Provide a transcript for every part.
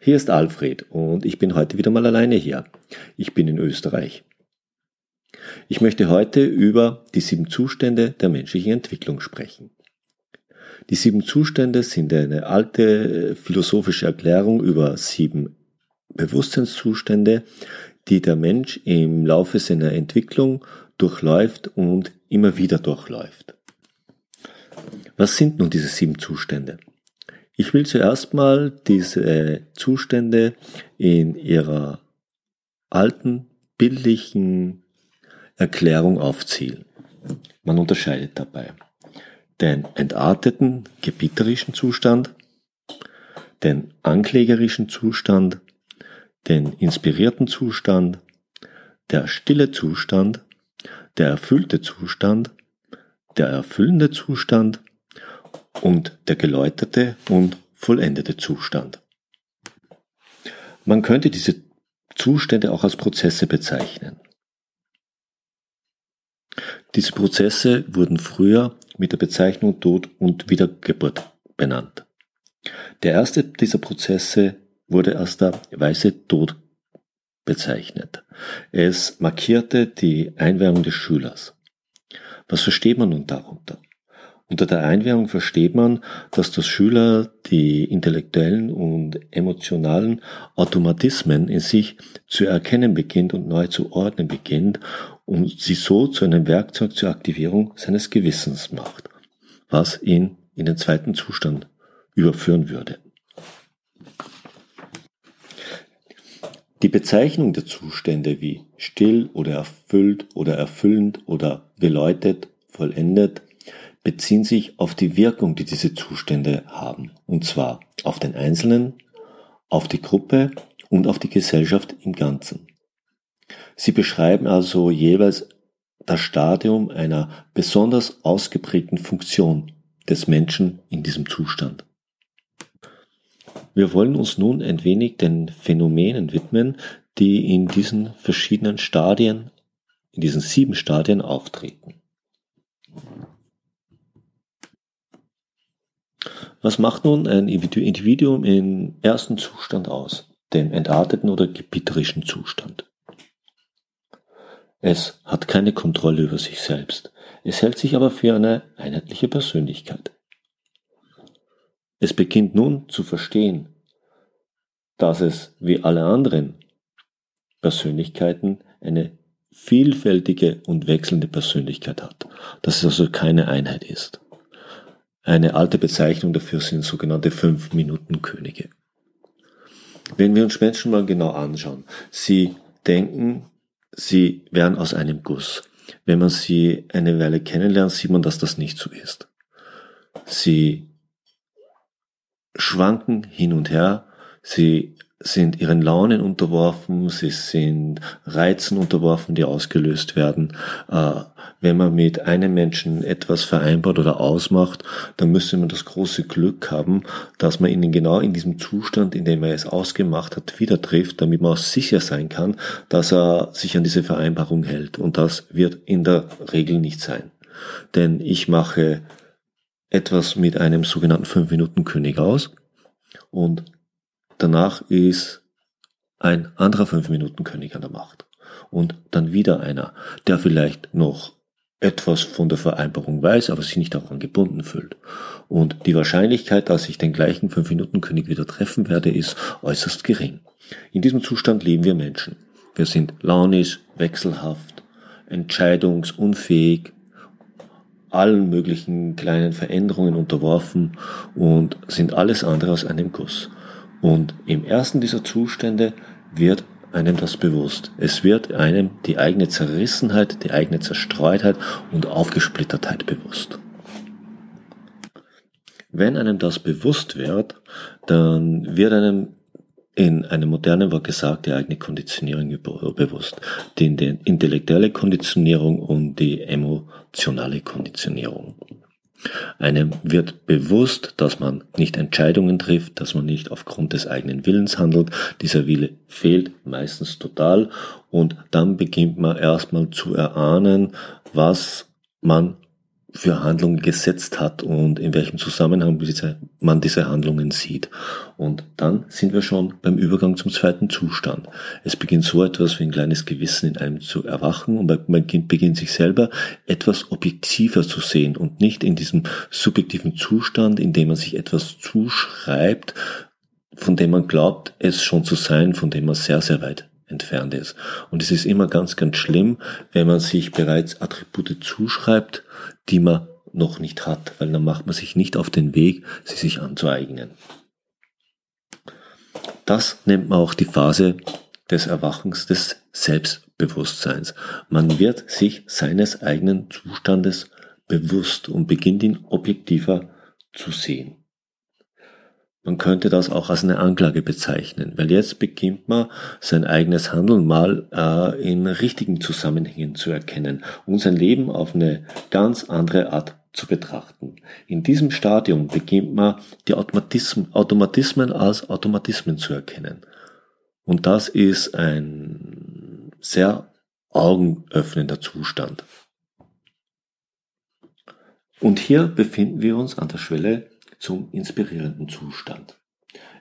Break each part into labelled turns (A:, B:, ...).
A: Hier ist Alfred und ich bin heute wieder mal alleine hier. Ich bin in Österreich. Ich möchte heute über die sieben Zustände der menschlichen Entwicklung sprechen. Die sieben Zustände sind eine alte philosophische Erklärung über sieben Bewusstseinszustände, die der Mensch im Laufe seiner Entwicklung durchläuft und immer wieder durchläuft. Was sind nun diese sieben Zustände? Ich will zuerst mal diese Zustände in ihrer alten bildlichen Erklärung aufzählen. Man unterscheidet dabei den entarteten gebieterischen Zustand, den anklägerischen Zustand, den inspirierten Zustand, der stille Zustand, der erfüllte Zustand, der erfüllende Zustand und der geläuterte und vollendete Zustand. Man könnte diese Zustände auch als Prozesse bezeichnen. Diese Prozesse wurden früher mit der Bezeichnung Tod und Wiedergeburt benannt. Der erste dieser Prozesse wurde als der weiße Tod bezeichnet. Es markierte die Einweihung des Schülers. Was versteht man nun darunter? Unter der Einwährung versteht man, dass der Schüler die intellektuellen und emotionalen Automatismen in sich zu erkennen beginnt und neu zu ordnen beginnt und sie so zu einem Werkzeug zur Aktivierung seines Gewissens macht, was ihn in den zweiten Zustand überführen würde. Die Bezeichnung der Zustände wie still oder erfüllt oder erfüllend oder geläutet, vollendet beziehen sich auf die Wirkung, die diese Zustände haben. Und zwar auf den Einzelnen, auf die Gruppe und auf die Gesellschaft im Ganzen. Sie beschreiben also jeweils das Stadium einer besonders ausgeprägten Funktion des Menschen in diesem Zustand. Wir wollen uns nun ein wenig den Phänomenen widmen, die in diesen verschiedenen Stadien, in diesen sieben Stadien auftreten. Was macht nun ein Individuum im ersten Zustand aus, dem entarteten oder gebieterischen Zustand? Es hat keine Kontrolle über sich selbst, es hält sich aber für eine einheitliche Persönlichkeit. Es beginnt nun zu verstehen, dass es wie alle anderen Persönlichkeiten eine vielfältige und wechselnde Persönlichkeit hat, dass es also keine Einheit ist. Eine alte Bezeichnung dafür sind sogenannte Fünf-Minuten-Könige. Wenn wir uns Menschen mal genau anschauen, sie denken, sie wären aus einem Guss. Wenn man sie eine Weile kennenlernt, sieht man, dass das nicht so ist. Sie schwanken hin und her, sie sind ihren Launen unterworfen, sie sind Reizen unterworfen, die ausgelöst werden. Äh, wenn man mit einem Menschen etwas vereinbart oder ausmacht, dann müsste man das große Glück haben, dass man ihn genau in diesem Zustand, in dem er es ausgemacht hat, wieder trifft, damit man auch sicher sein kann, dass er sich an diese Vereinbarung hält. Und das wird in der Regel nicht sein. Denn ich mache etwas mit einem sogenannten 5-Minuten-König aus und Danach ist ein anderer fünf Minuten König an der Macht. Und dann wieder einer, der vielleicht noch etwas von der Vereinbarung weiß, aber sich nicht daran gebunden fühlt. Und die Wahrscheinlichkeit, dass ich den gleichen fünf Minuten König wieder treffen werde, ist äußerst gering. In diesem Zustand leben wir Menschen. Wir sind launisch, wechselhaft, entscheidungsunfähig, allen möglichen kleinen Veränderungen unterworfen und sind alles andere als einem Guss. Und im ersten dieser Zustände wird einem das bewusst. Es wird einem die eigene Zerrissenheit, die eigene Zerstreutheit und Aufgesplittertheit bewusst. Wenn einem das bewusst wird, dann wird einem in einem modernen Wort gesagt, die eigene Konditionierung bewusst. Die intellektuelle Konditionierung und die emotionale Konditionierung. Einem wird bewusst, dass man nicht Entscheidungen trifft, dass man nicht aufgrund des eigenen Willens handelt. Dieser Wille fehlt meistens total und dann beginnt man erstmal zu erahnen, was man für Handlungen gesetzt hat und in welchem Zusammenhang man diese Handlungen sieht. Und dann sind wir schon beim Übergang zum zweiten Zustand. Es beginnt so etwas wie ein kleines Gewissen in einem zu erwachen und mein Kind beginnt sich selber etwas objektiver zu sehen und nicht in diesem subjektiven Zustand, in dem man sich etwas zuschreibt, von dem man glaubt, es schon zu sein, von dem man sehr, sehr weit entfernt ist. Und es ist immer ganz, ganz schlimm, wenn man sich bereits Attribute zuschreibt, die man noch nicht hat, weil dann macht man sich nicht auf den Weg, sie sich anzueignen. Das nennt man auch die Phase des Erwachens des Selbstbewusstseins. Man wird sich seines eigenen Zustandes bewusst und beginnt ihn objektiver zu sehen. Man könnte das auch als eine Anklage bezeichnen, weil jetzt beginnt man sein eigenes Handeln mal äh, in richtigen Zusammenhängen zu erkennen und sein Leben auf eine ganz andere Art zu betrachten. In diesem Stadium beginnt man die Automatismen, Automatismen als Automatismen zu erkennen. Und das ist ein sehr augenöffnender Zustand. Und hier befinden wir uns an der Schwelle zum inspirierenden Zustand.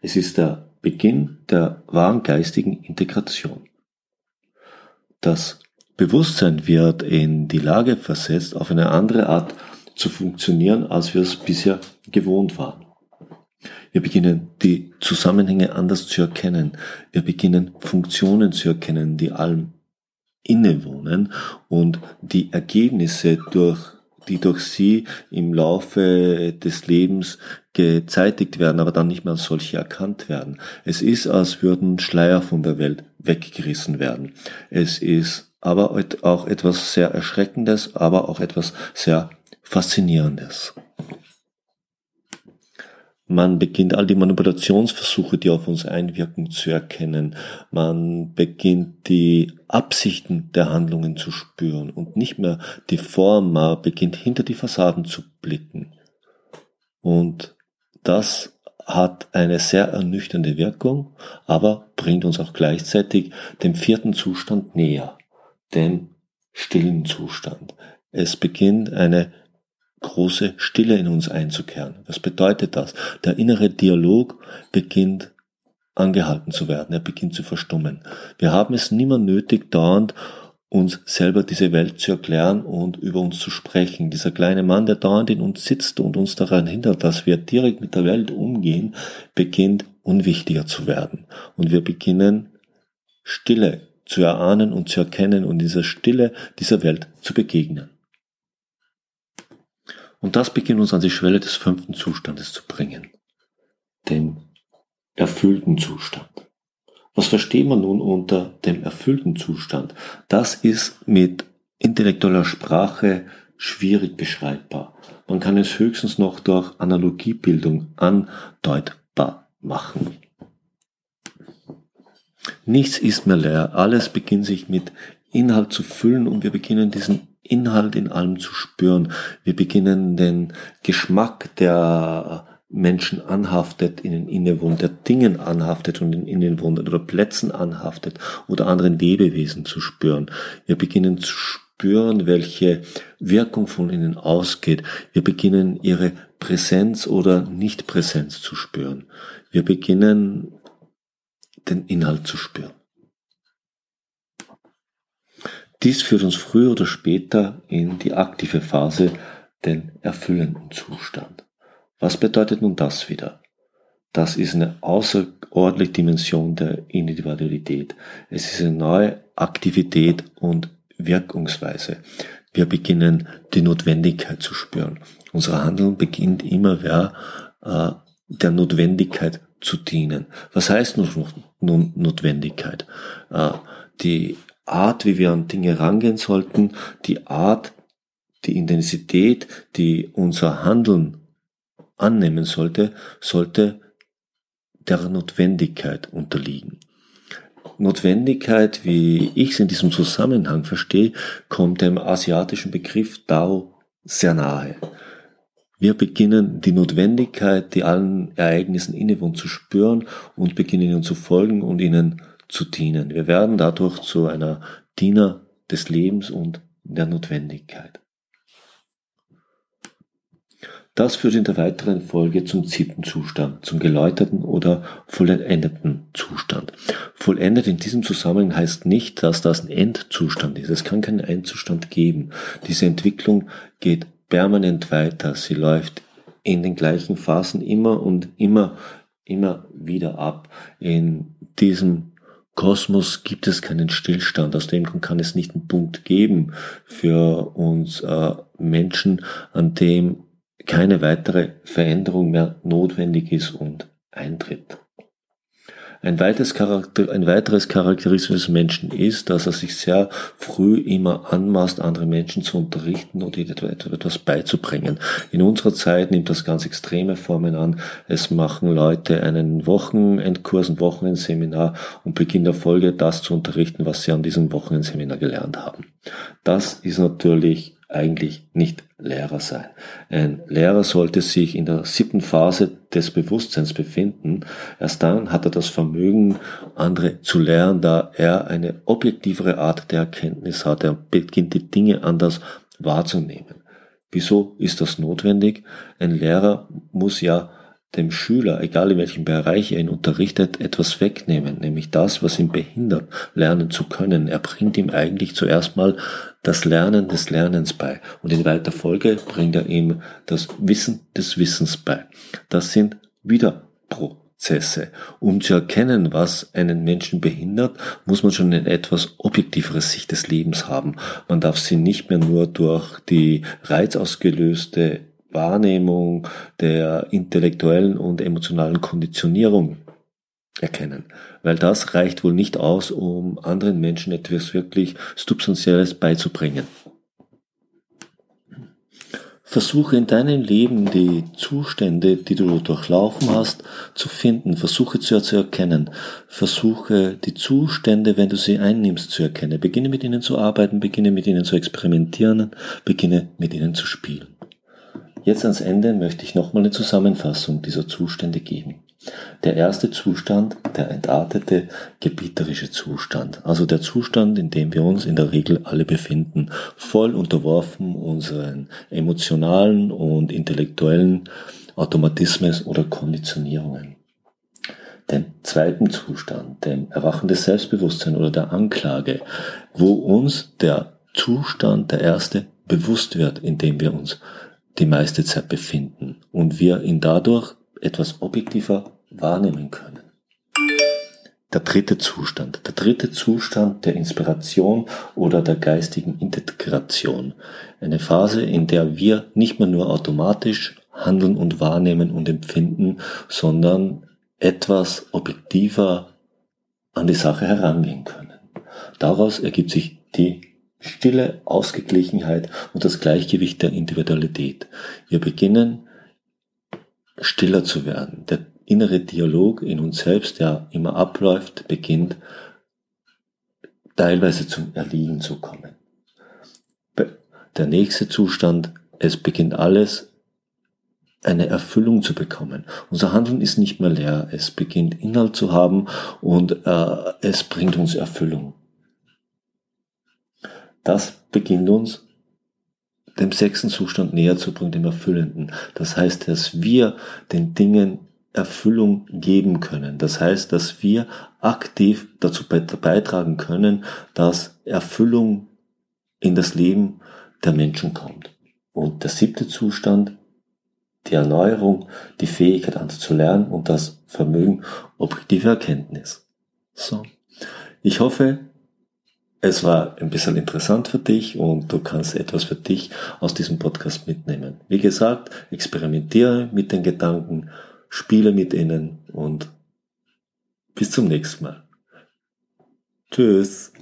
A: Es ist der Beginn der wahren geistigen Integration. Das Bewusstsein wird in die Lage versetzt, auf eine andere Art zu funktionieren, als wir es bisher gewohnt waren. Wir beginnen die Zusammenhänge anders zu erkennen. Wir beginnen Funktionen zu erkennen, die allem innewohnen und die Ergebnisse durch die durch sie im Laufe des Lebens gezeitigt werden, aber dann nicht mehr als solche erkannt werden. Es ist, als würden Schleier von der Welt weggerissen werden. Es ist aber auch etwas sehr Erschreckendes, aber auch etwas sehr Faszinierendes. Man beginnt all die Manipulationsversuche, die auf uns einwirken, zu erkennen. Man beginnt die Absichten der Handlungen zu spüren und nicht mehr die Form, man beginnt hinter die Fassaden zu blicken. Und das hat eine sehr ernüchternde Wirkung, aber bringt uns auch gleichzeitig dem vierten Zustand näher, dem stillen Zustand. Es beginnt eine große Stille in uns einzukehren. Was bedeutet das? Der innere Dialog beginnt angehalten zu werden, er beginnt zu verstummen. Wir haben es nimmer nötig, dauernd uns selber diese Welt zu erklären und über uns zu sprechen. Dieser kleine Mann, der dauernd in uns sitzt und uns daran hindert, dass wir direkt mit der Welt umgehen, beginnt unwichtiger zu werden. Und wir beginnen Stille zu erahnen und zu erkennen und dieser Stille dieser Welt zu begegnen. Und das beginnt uns an die Schwelle des fünften Zustandes zu bringen, dem erfüllten Zustand. Was versteht man nun unter dem erfüllten Zustand? Das ist mit intellektueller Sprache schwierig beschreibbar. Man kann es höchstens noch durch Analogiebildung andeutbar machen. Nichts ist mehr leer, alles beginnt sich mit Inhalt zu füllen und wir beginnen diesen Inhalt in allem zu spüren. Wir beginnen den Geschmack, der Menschen anhaftet, ihnen innewohnt, der Dingen anhaftet und in ihnen wohnt oder Plätzen anhaftet oder anderen Lebewesen zu spüren. Wir beginnen zu spüren, welche Wirkung von ihnen ausgeht. Wir beginnen ihre Präsenz oder Nichtpräsenz zu spüren. Wir beginnen den Inhalt zu spüren. Dies führt uns früher oder später in die aktive Phase, den erfüllenden Zustand. Was bedeutet nun das wieder? Das ist eine außerordentliche Dimension der Individualität. Es ist eine neue Aktivität und Wirkungsweise. Wir beginnen die Notwendigkeit zu spüren. Unser Handeln beginnt immer mehr äh, der Notwendigkeit zu dienen. Was heißt nun Notwendigkeit? Äh, die Art, wie wir an Dinge rangehen sollten, die Art, die Intensität, die unser Handeln annehmen sollte, sollte der Notwendigkeit unterliegen. Notwendigkeit, wie ich es in diesem Zusammenhang verstehe, kommt dem asiatischen Begriff Dao sehr nahe. Wir beginnen die Notwendigkeit, die allen Ereignissen innewohnt, zu spüren und beginnen ihnen zu folgen und ihnen zu dienen. Wir werden dadurch zu einer Diener des Lebens und der Notwendigkeit. Das führt in der weiteren Folge zum Zittenzustand, zum geläuterten oder vollendeten Zustand. Vollendet in diesem Zusammenhang heißt nicht, dass das ein Endzustand ist. Es kann keinen Endzustand geben. Diese Entwicklung geht permanent weiter. Sie läuft in den gleichen Phasen immer und immer, immer wieder ab. In diesem Kosmos gibt es keinen Stillstand. Aus dem kann es nicht einen Punkt geben für uns äh, Menschen, an dem keine weitere Veränderung mehr notwendig ist und eintritt. Ein weiteres, Charakter, ein weiteres Charakterismus des Menschen ist, dass er sich sehr früh immer anmaßt, andere Menschen zu unterrichten oder etwas beizubringen. In unserer Zeit nimmt das ganz extreme Formen an. Es machen Leute einen Wochenendkurs, ein Wochenendseminar und beginnen der Folge das zu unterrichten, was sie an diesem Wochenendseminar gelernt haben. Das ist natürlich eigentlich nicht Lehrer sein. Ein Lehrer sollte sich in der siebten Phase des Bewusstseins befinden. Erst dann hat er das Vermögen, andere zu lernen, da er eine objektivere Art der Erkenntnis hat. Er beginnt die Dinge anders wahrzunehmen. Wieso ist das notwendig? Ein Lehrer muss ja dem Schüler, egal in welchem Bereich er ihn unterrichtet, etwas wegnehmen, nämlich das, was ihn behindert, lernen zu können. Er bringt ihm eigentlich zuerst mal das Lernen des Lernens bei und in weiter Folge bringt er ihm das Wissen des Wissens bei. Das sind wieder Prozesse. Um zu erkennen, was einen Menschen behindert, muss man schon eine etwas objektivere Sicht des Lebens haben. Man darf sie nicht mehr nur durch die reizausgelöste Wahrnehmung der intellektuellen und emotionalen Konditionierung erkennen. Weil das reicht wohl nicht aus, um anderen Menschen etwas wirklich Substanzielles beizubringen. Versuche in deinem Leben die Zustände, die du durchlaufen hast, zu finden. Versuche zu, zu erkennen. Versuche die Zustände, wenn du sie einnimmst, zu erkennen. Beginne mit ihnen zu arbeiten, beginne mit ihnen zu experimentieren, beginne mit ihnen zu spielen. Jetzt ans Ende möchte ich nochmal eine Zusammenfassung dieser Zustände geben. Der erste Zustand, der entartete gebieterische Zustand, also der Zustand, in dem wir uns in der Regel alle befinden, voll unterworfen unseren emotionalen und intellektuellen Automatismen oder Konditionierungen. Den zweiten Zustand, dem Erwachen des Selbstbewusstseins oder der Anklage, wo uns der Zustand, der erste, bewusst wird, indem wir uns die meiste Zeit befinden und wir ihn dadurch etwas objektiver wahrnehmen können. Der dritte Zustand. Der dritte Zustand der Inspiration oder der geistigen Integration. Eine Phase, in der wir nicht mehr nur automatisch handeln und wahrnehmen und empfinden, sondern etwas objektiver an die Sache herangehen können. Daraus ergibt sich die Stille, Ausgeglichenheit und das Gleichgewicht der Individualität. Wir beginnen stiller zu werden. Der innere Dialog in uns selbst, der immer abläuft, beginnt teilweise zum Erliegen zu kommen. Der nächste Zustand, es beginnt alles eine Erfüllung zu bekommen. Unser Handeln ist nicht mehr leer, es beginnt Inhalt zu haben und äh, es bringt uns Erfüllung. Das beginnt uns dem sechsten Zustand näher zu bringen, dem Erfüllenden. Das heißt, dass wir den Dingen Erfüllung geben können. Das heißt, dass wir aktiv dazu beitragen können, dass Erfüllung in das Leben der Menschen kommt. Und der siebte Zustand, die Erneuerung, die Fähigkeit anders zu lernen und das Vermögen objektive Erkenntnis. So. Ich hoffe, es war ein bisschen interessant für dich und du kannst etwas für dich aus diesem Podcast mitnehmen. Wie gesagt, experimentiere mit den Gedanken, spiele mit ihnen und bis zum nächsten Mal. Tschüss.